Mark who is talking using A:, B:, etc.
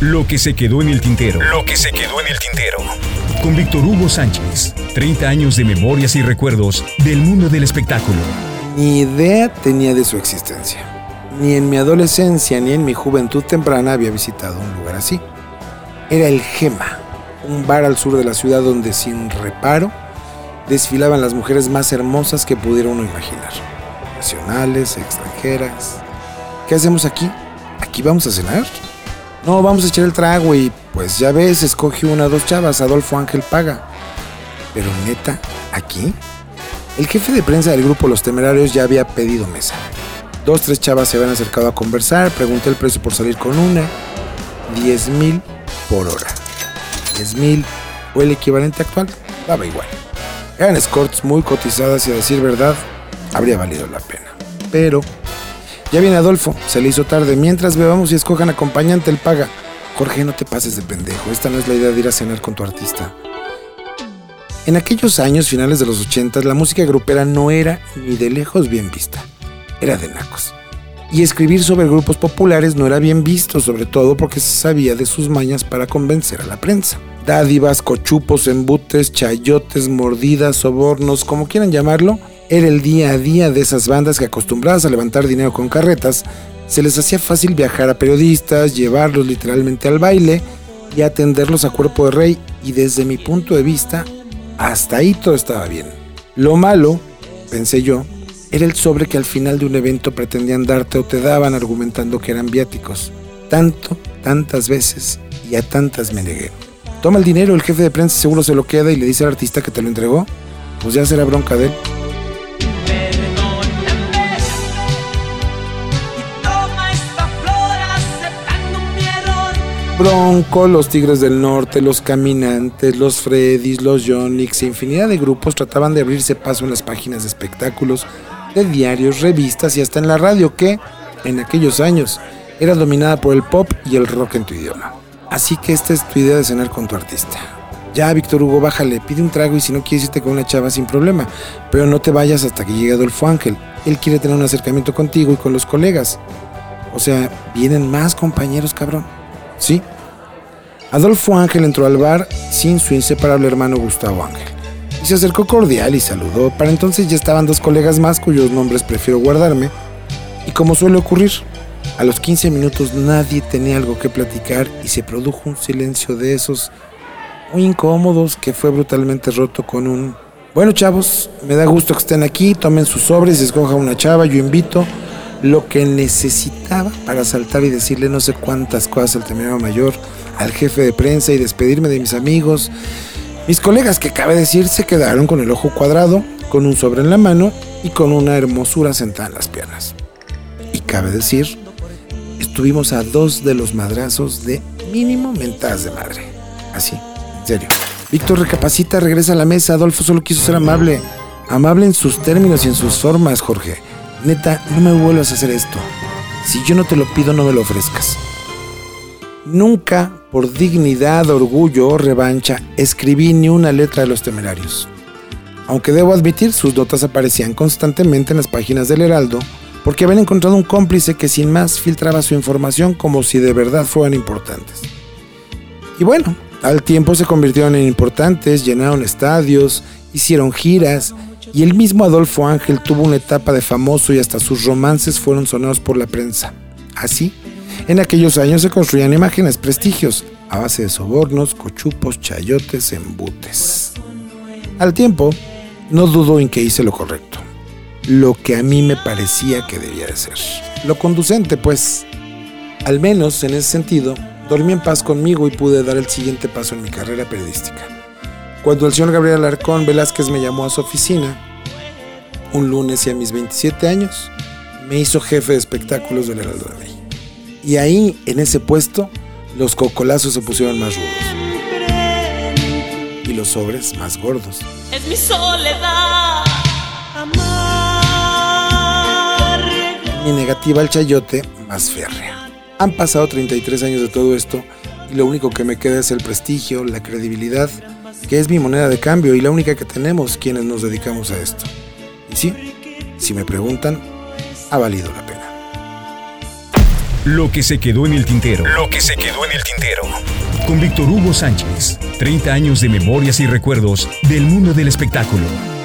A: Lo que se quedó en el tintero. Lo que se quedó en el tintero. Con Víctor Hugo Sánchez. 30 años de memorias y recuerdos del mundo del espectáculo.
B: Ni idea tenía de su existencia. Ni en mi adolescencia ni en mi juventud temprana había visitado un lugar así. Era el Gema, un bar al sur de la ciudad donde sin reparo desfilaban las mujeres más hermosas que pudiera uno imaginar. Nacionales, extranjeras. ¿Qué hacemos aquí? ¿Aquí vamos a cenar? No, vamos a echar el trago y pues ya ves, escoge una o dos chavas, Adolfo Ángel paga. Pero neta, ¿aquí? El jefe de prensa del grupo Los Temerarios ya había pedido mesa. Dos, tres chavas se habían acercado a conversar, pregunté el precio por salir con una. 10 mil por hora. 10 mil o el equivalente actual, daba igual. Eran escorts muy cotizadas y a decir verdad, habría valido la pena. Pero ya viene Adolfo, se le hizo tarde. Mientras bebamos y escojan acompañante, él paga. Jorge, no te pases de pendejo. Esta no es la idea de ir a cenar con tu artista. En aquellos años, finales de los 80, la música grupera no era ni de lejos bien vista. Era de nacos. Y escribir sobre grupos populares no era bien visto, sobre todo porque se sabía de sus mañas para convencer a la prensa. Dádivas, cochupos, embutes, chayotes, mordidas, sobornos, como quieran llamarlo, era el día a día de esas bandas que acostumbradas a levantar dinero con carretas, se les hacía fácil viajar a periodistas, llevarlos literalmente al baile y atenderlos a cuerpo de rey y desde mi punto de vista, hasta ahí todo estaba bien. Lo malo, pensé yo, era el sobre que al final de un evento pretendían darte o te daban argumentando que eran viáticos. Tanto, tantas veces y a tantas me negué. Toma el dinero, el jefe de prensa seguro se lo queda y le dice al artista que te lo entregó. Pues ya será bronca de él. Bronco, los Tigres del Norte, los Caminantes, los Freddys, los Yonix e infinidad de grupos trataban de abrirse paso en las páginas de espectáculos, de diarios, revistas y hasta en la radio que, en aquellos años, era dominada por el pop y el rock en tu idioma. Así que esta es tu idea de cenar con tu artista. Ya, Víctor Hugo, bájale, pide un trago y si no quieres irte con una chava sin problema, pero no te vayas hasta que llegue Adolfo Ángel. Él quiere tener un acercamiento contigo y con los colegas. O sea, vienen más compañeros, cabrón. Sí. Adolfo Ángel entró al bar sin su inseparable hermano Gustavo Ángel. Y se acercó cordial y saludó. Para entonces ya estaban dos colegas más cuyos nombres prefiero guardarme. Y como suele ocurrir, a los 15 minutos nadie tenía algo que platicar y se produjo un silencio de esos muy incómodos que fue brutalmente roto con un... Bueno chavos, me da gusto que estén aquí, tomen sus sobres, escojan una chava, yo invito lo que necesitaba para saltar y decirle no sé cuántas cosas al temerario mayor, al jefe de prensa y despedirme de mis amigos. Mis colegas, que cabe decir, se quedaron con el ojo cuadrado, con un sobre en la mano y con una hermosura sentada en las piernas. Y cabe decir, estuvimos a dos de los madrazos de mínimo mentadas de madre. Así, en serio. Víctor recapacita, regresa a la mesa. Adolfo solo quiso ser amable. Amable en sus términos y en sus formas, Jorge. Neta, no me vuelvas a hacer esto. Si yo no te lo pido, no me lo ofrezcas. Nunca, por dignidad, orgullo o revancha, escribí ni una letra de los temerarios. Aunque debo admitir, sus notas aparecían constantemente en las páginas del Heraldo, porque habían encontrado un cómplice que sin más filtraba su información como si de verdad fueran importantes. Y bueno, al tiempo se convirtieron en importantes, llenaron estadios, hicieron giras, y el mismo Adolfo Ángel tuvo una etapa de famoso y hasta sus romances fueron sonados por la prensa. Así, en aquellos años se construían imágenes, prestigios, a base de sobornos, cochupos, chayotes, embutes. Al tiempo, no dudo en que hice lo correcto, lo que a mí me parecía que debía de ser. Lo conducente, pues, al menos en ese sentido, dormí en paz conmigo y pude dar el siguiente paso en mi carrera periodística. Cuando el señor Gabriel Alarcón Velázquez me llamó a su oficina, un lunes y a mis 27 años, me hizo jefe de espectáculos del Heraldo de México. Y ahí, en ese puesto, los cocolazos se pusieron más rudos. Y los sobres más gordos.
C: Es mi soledad.
B: Mi negativa al chayote más férrea. Han pasado 33 años de todo esto y lo único que me queda es el prestigio, la credibilidad que es mi moneda de cambio y la única que tenemos quienes nos dedicamos a esto. Y sí, si me preguntan, ha valido la pena.
A: Lo que se quedó en el tintero. Lo que se quedó en el tintero. Con Víctor Hugo Sánchez. 30 años de memorias y recuerdos del mundo del espectáculo.